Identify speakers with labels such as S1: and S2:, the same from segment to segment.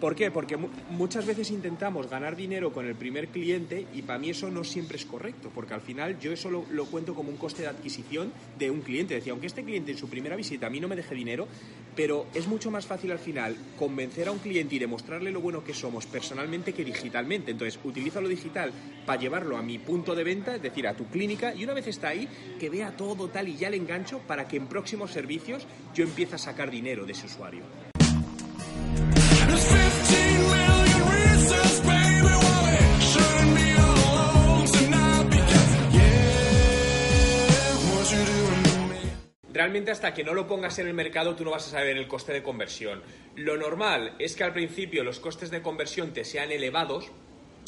S1: ¿Por qué? Porque muchas veces intentamos ganar dinero con el primer cliente y para mí eso no siempre es correcto, porque al final yo eso lo, cuento como un coste de adquisición de un cliente. Decía, aunque este cliente en su primera visita a mí no me deje dinero, pero es mucho más fácil al final convencer a un cliente y demostrarle lo bueno que somos personalmente que digitalmente. Entonces, utilizo lo digital para llevarlo a mi punto de venta, es decir, a tu clínica, y una vez está ahí, que vea todo tal y ya le engancho para que en próximos servicios yo empiece a sacar dinero de ese usuario. Realmente hasta que no lo pongas en el mercado tú no vas a saber el coste de conversión. Lo normal es que al principio los costes de conversión te sean elevados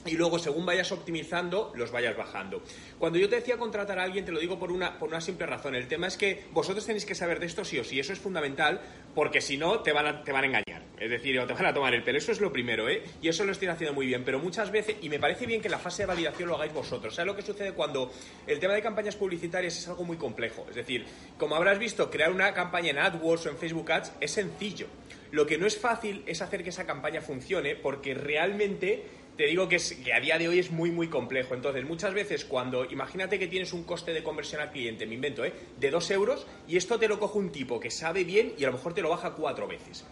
S1: y luego según vayas optimizando los vayas bajando. Cuando yo te decía contratar a alguien te lo digo por una, por una simple razón. El tema es que vosotros tenéis que saber de esto sí o sí. Eso es fundamental porque si no te van te van a engañar. Es decir, te van a tomar el pelo. Eso es lo primero, ¿eh? Y eso lo estoy haciendo muy bien. Pero muchas veces, y me parece bien que la fase de validación lo hagáis vosotros. ¿Sabes lo que sucede cuando el tema de campañas publicitarias es algo muy complejo? Es decir, como habrás visto, crear una campaña en AdWords o en Facebook Ads es sencillo. Lo que no es fácil es hacer que esa campaña funcione porque realmente te digo que, a día de hoy es muy, muy complejo. Entonces, muchas veces cuando, imagínate que tienes un coste de conversión al cliente, me invento, ¿eh? de dos euros, y esto te lo coge un tipo que sabe bien y a lo mejor te lo baja cuatro veces.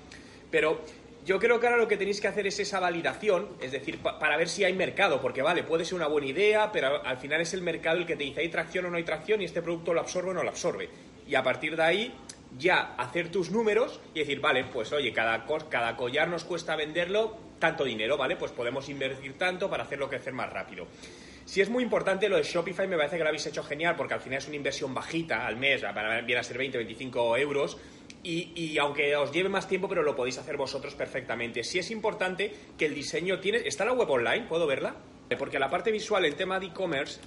S1: Pero yo creo que ahora lo que tenéis que hacer es esa validación, es decir, para ver si hay mercado, porque vale, puede ser una buena idea, pero al final es el mercado el que te dice hay tracción o no hay tracción y este producto lo absorbe o no lo absorbe. Y a partir de ahí ya hacer tus números y decir, vale, pues oye, cada, cada collar nos cuesta venderlo tanto dinero, ¿vale? Pues podemos invertir tanto para hacerlo crecer más rápido. Si es muy importante lo de Shopify, me parece que lo habéis hecho genial porque al final es una inversión bajita al mes, viene a ser 20, 25 euros. Y, y, aunque os lleve más tiempo, pero lo podéis hacer vosotros perfectamente. Si es importante que el diseño tiene... ¿Está la web online? ¿Puedo verla? Porque la parte visual, el tema de e-commerce,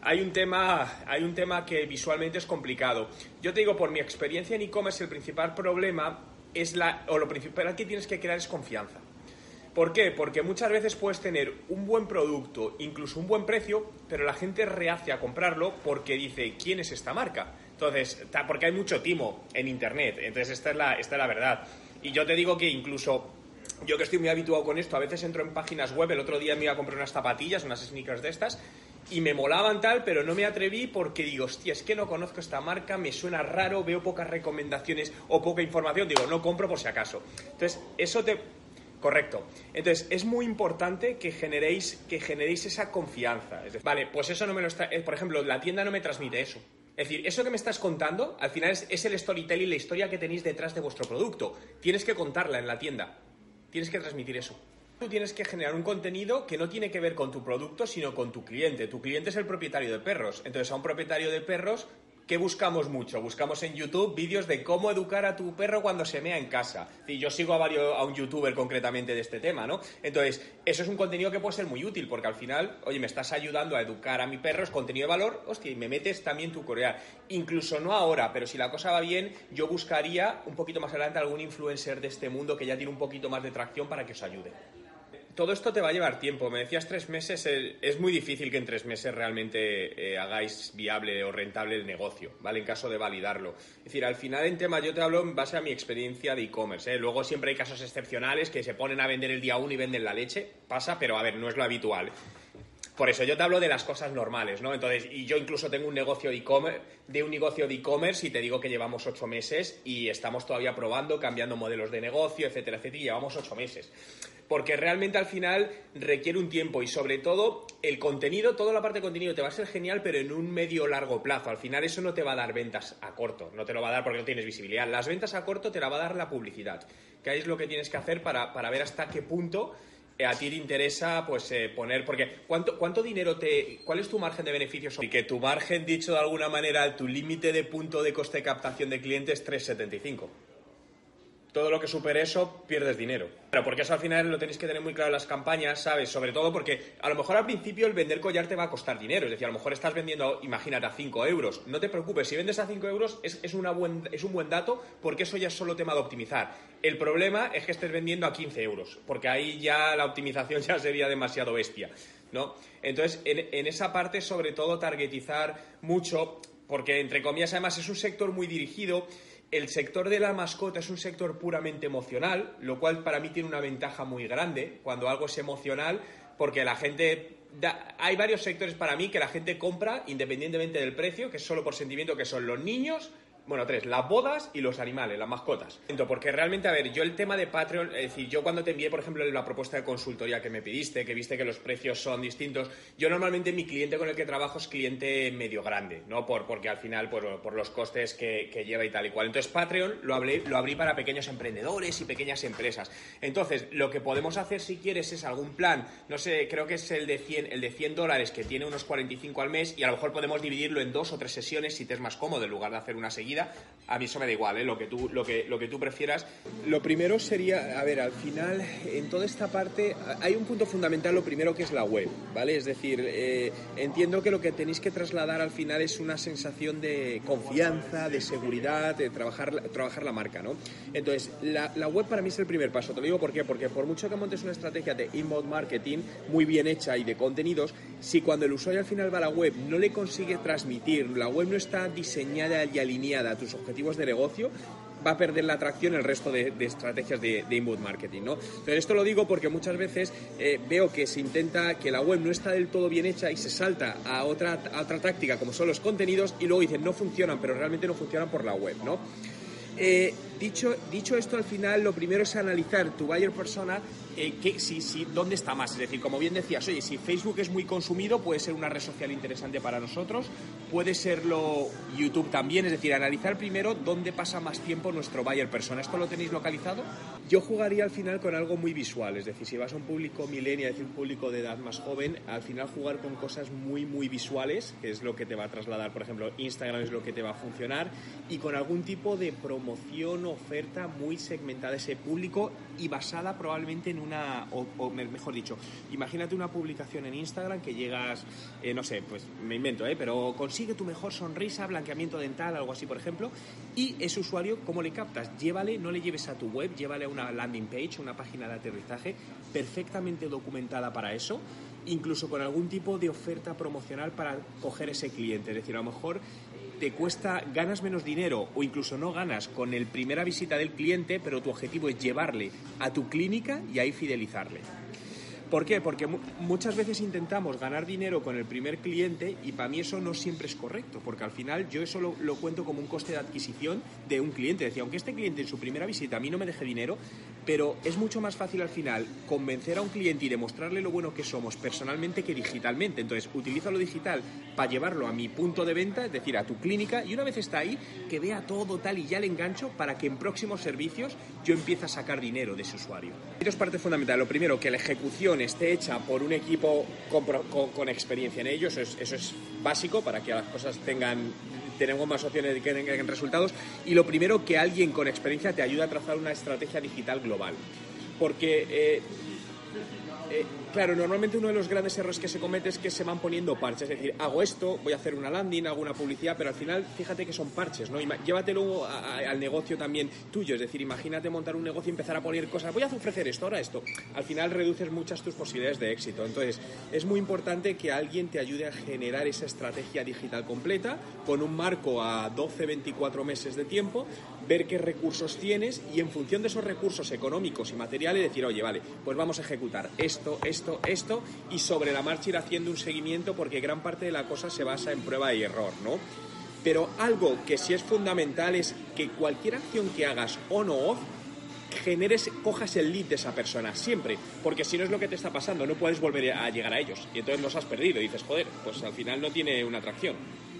S1: hay un tema, hay un tema que visualmente es complicado. Yo te digo, por mi experiencia en e-commerce, el principal problema es la, o lo principal que tienes que crear es confianza. ¿Por qué? Porque muchas veces puedes tener un buen producto, incluso un buen precio, pero la gente rehace a comprarlo porque dice, ¿quién es esta marca? Entonces, porque hay mucho timo en Internet. Entonces, esta es la, esta es la verdad. Y yo te digo que incluso yo que estoy muy habituado con esto, a veces entro en páginas web, el otro día me iba a comprar unas zapatillas, unas sneakers de estas, y me molaban tal, pero no me atreví porque digo, hostia, es que no conozco esta marca, me suena raro, veo pocas recomendaciones o poca información, digo, no compro por si acaso. Entonces, eso te... Correcto. Entonces, es muy importante que generéis, que generéis esa confianza. vale, pues eso no me lo está... Eh, por ejemplo, la tienda no me transmite eso. Es decir, eso que me estás contando, al final es, es el storytelling, la historia que tenéis detrás de vuestro producto. Tienes que contarla en la tienda. Tienes que transmitir eso. Tú tienes que generar un contenido que no tiene que ver con tu producto, sino con tu cliente. Tu cliente es el propietario de perros. Entonces, a un propietario de perros, ¿qué buscamos mucho? Buscamos en YouTube vídeos de cómo educar a tu perro cuando se mea en casa. Y yo sigo a, varios, a un youtuber concretamente de este tema, ¿no? Entonces, eso es un contenido que puede ser muy útil, porque al final, oye, me estás ayudando a educar a mi perro, es contenido de valor, hostia, y me metes también tu corear. Incluso no ahora, pero si la cosa va bien, yo buscaría un poquito más adelante algún influencer de este mundo que ya tiene un poquito más de tracción para que os ayude todo esto te va a llevar tiempo. Me decías tres meses, es muy difícil que en tres meses realmente eh, hagáis viable o rentable el negocio, ¿vale? En caso de validarlo. Es decir, al final en tema yo te hablo en base a mi experiencia de e-commerce. ¿eh? Luego siempre hay casos excepcionales que se ponen a vender el día uno y venden la leche. Pasa, pero a ver, no es lo habitual. Por eso yo te hablo de las cosas normales, ¿no? Entonces, y yo incluso tengo un negocio de e-commerce, de un negocio de e-commerce y te digo que llevamos ocho meses y estamos todavía probando, cambiando modelos de negocio, etcétera, etcétera, y llevamos ocho meses porque realmente al final requiere un tiempo y sobre todo el contenido, toda la parte de contenido te va a ser genial, pero en un medio largo plazo. Al final eso no te va a dar ventas a corto, no te lo va a dar porque no tienes visibilidad. Las ventas a corto te la va a dar la publicidad, que es lo que tienes que hacer para, ver hasta qué punto eh, a ti te interesa pues eh, poner porque ¿cuánto, cuánto dinero te cuál es tu margen de beneficios y que tu margen dicho de alguna manera tu límite de punto de coste de captación de clientes es 375 todo lo que supere eso, pierdes dinero. Pero porque eso al final lo tenéis que tener muy claro en las campañas, ¿sabes? Sobre todo porque a lo mejor al principio el vender collar te va a costar dinero. Es decir, a lo mejor estás vendiendo, imagínate, a 5 euros. No te preocupes, si vendes a 5 euros es, es, una buen, es un buen dato porque eso ya es solo tema de optimizar. El problema es que estés vendiendo a 15 euros, porque ahí ya la optimización ya sería demasiado bestia, ¿no? Entonces, en, en esa parte, sobre todo, targetizar mucho, porque entre comillas, además, es un sector muy dirigido. El sector de la mascota es un sector puramente emocional, lo cual para mí tiene una ventaja muy grande cuando algo es emocional, porque la gente... hay varios sectores para mí que la gente compra independientemente del precio, que es solo por sentimiento, que son los niños, bueno, tres, las bodas y los animales, las mascotas. Porque realmente, a ver, yo el tema de Patreon, es decir, yo cuando te envié, por ejemplo, la propuesta de consultoría que me pediste, que viste que los precios son distintos, yo normalmente mi cliente con el que trabajo es cliente medio grande, ¿no? Por, porque al final, por, por los costes que, que, lleva y tal y cual. Entonces, Patreon lo, hablé, lo abrí para pequeños emprendedores y pequeñas empresas. Entonces, lo que podemos hacer, si quieres, es algún plan, no sé, creo que es el de 100, el de 100 dólares, que tiene unos 45 al mes, y a lo mejor podemos dividirlo en dos o tres sesiones si te es más cómodo, en lugar de hacer una seguida a mí eso me da igual, ¿eh? lo, que tú, lo, que, lo que tú prefieras. Lo primero sería, a ver, al final, en toda esta parte, hay un punto fundamental, lo primero que es la web, ¿vale? Es decir, eh, entiendo que lo que tenéis que trasladar al final es una sensación de confianza, de seguridad, de trabajar, trabajar la marca, ¿no? Entonces, la, la web para mí es el primer paso, te lo digo ¿por qué? porque por mucho que montes una estrategia de inbound marketing muy bien hecha y de contenidos, si cuando el usuario al final va a la web no le consigue transmitir, la web no está diseñada y alineada a tus objetivos de negocio, va a perder la atracción el resto de, estrategias de, inbound marketing, ¿no? Pero esto lo digo porque muchas veces eh, veo que se intenta que la web no está del todo bien hecha y se salta a otra, otra táctica como son los contenidos y luego dicen no funcionan, pero realmente no funcionan por la web, ¿no? Eh, dicho, dicho esto, al final lo primero es analizar tu buyer persona, eh, si, si, dónde está más. Es decir, como bien decías, oye, si Facebook es muy consumido, puede ser una red social interesante para nosotros, puede serlo YouTube también, es decir, analizar primero dónde pasa más tiempo nuestro buyer persona. ¿Esto lo tenéis localizado? Yo jugaría al final con algo muy visual, es decir, si vas a un público millennial, es decir, un público de edad más joven, al final jugar con cosas muy, muy visuales, que es lo que te va a trasladar, por ejemplo, Instagram es lo que te va a funcionar, y con algún tipo de promoción oferta muy segmentada a ese público y basada probablemente en una, o, mejor dicho, imagínate una publicación en Instagram que llegas, eh, no sé, pues me invento, ¿eh? pero consigue tu mejor sonrisa, blanqueamiento dental, algo así, por ejemplo, y ese usuario, ¿cómo le captas? Llévale, no le lleves a tu web, llévale a una landing page, una página de aterrizaje perfectamente documentada para eso incluso con algún tipo de oferta promocional para coger ese cliente. Es decir, a lo mejor te cuesta, ganas menos dinero o incluso no ganas con el primera visita del cliente, pero tu objetivo es llevarle a tu clínica y ahí fidelizarle. ¿Por qué? Porque muchas veces intentamos ganar dinero con el primer cliente y para mí eso no siempre es correcto, porque al final yo eso lo, cuento como un coste de adquisición de un cliente. Decía, aunque este cliente en su primera visita a mí no me deje dinero, pero es mucho más fácil al final convencer a un cliente y demostrarle lo bueno que somos personalmente que digitalmente. Entonces, utilizo lo digital para llevarlo a mi punto de venta, es decir, a tu clínica, y una vez está ahí, que vea todo tal y ya le engancho para que en próximos servicios yo empiece a sacar dinero de ese usuario. Hay dos partes fundamentales. Lo primero, que la ejecución esté hecha por un equipo con, experiencia en ello, eso es, básico para que las cosas tengan tenemos más opciones que tengan resultados. Y lo primero que alguien con experiencia te ayude a trazar una estrategia digital global. Porque eh, eh, claro, normalmente uno de los grandes errores que se comete es que se van poniendo parches. Es decir, hago esto, voy a hacer una landing, hago una publicidad, pero al final fíjate que son parches, ¿no? Llévatelo al negocio también tuyo. Es decir, imagínate montar un negocio y empezar a poner cosas. Voy a ofrecer esto, ahora esto. Al final reduces muchas tus posibilidades de éxito. Entonces, es muy importante que alguien te ayude a generar esa estrategia digital completa con un marco a 12, 24 meses de tiempo, ver qué recursos tienes y en función de esos recursos económicos y materiales decir, oye, vale, pues vamos a ejecutar esto, esto, esto y sobre la marcha ir haciendo un seguimiento porque gran parte de la cosa se basa en prueba y error, ¿no? Pero algo que sí es fundamental es que cualquier acción que hagas on o off generes, cojas el lead de esa persona, siempre, porque si no es lo que te está pasando, no puedes volver a llegar a ellos y entonces los has perdido y dices, joder, pues al final no tiene una atracción.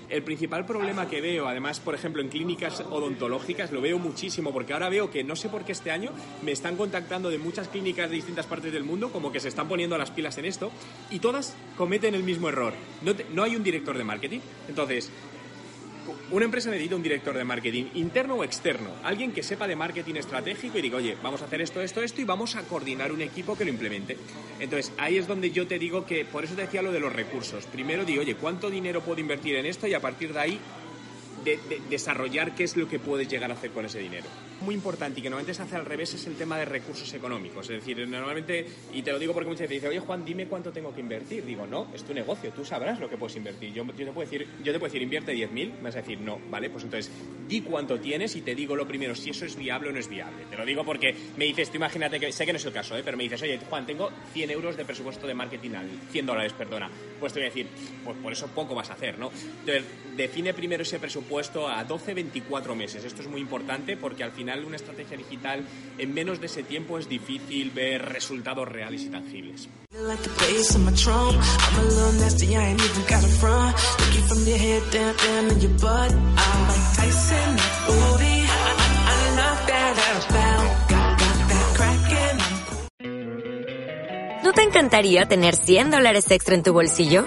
S1: El principal problema que veo, además, por ejemplo, en clínicas odontológicas, lo veo muchísimo, porque ahora veo que no sé por qué este año me están contactando de muchas clínicas de distintas partes del mundo, como que se están poniendo las pilas en esto, y todas cometen el mismo error. No, no hay un director de marketing. Entonces, una empresa necesita un director de marketing, interno o externo, alguien que sepa de marketing estratégico y diga, oye, vamos a hacer esto, esto, esto y vamos a coordinar un equipo que lo implemente. Entonces, ahí es donde yo te digo que, por eso te decía lo de los recursos. Primero digo, oye, ¿cuánto dinero puedo invertir en esto? Y a partir de ahí de, desarrollar qué es lo que puedes llegar a hacer con ese dinero. Muy importante y que normalmente se hace al revés es el tema de recursos económicos. Es decir, normalmente, y te lo digo porque muchas veces dicen, oye Juan, dime cuánto tengo que invertir. Digo, no, es tu negocio, tú sabrás lo que puedes invertir. Yo, yo te, puedo decir, yo te puedo decir, invierte 10.000, me vas a decir, no, ¿vale? Pues entonces, di cuánto tienes y te digo lo primero, si eso es viable o no es viable. Te lo digo porque me dices, tú imagínate que, sé que no es el caso, ¿eh? pero me dices, oye Juan, tengo 100 euros de presupuesto de marketing al 100 dólares, perdona. Pues te voy a decir, pues por eso poco vas a hacer, ¿no? Entonces, define primero ese presupuesto a 12 24 meses. Esto es muy importante porque al final una estrategia digital en menos de ese tiempo es difícil ver resultados reales y tangibles.
S2: ¿No te encantaría tener 100 dólares extra en tu bolsillo?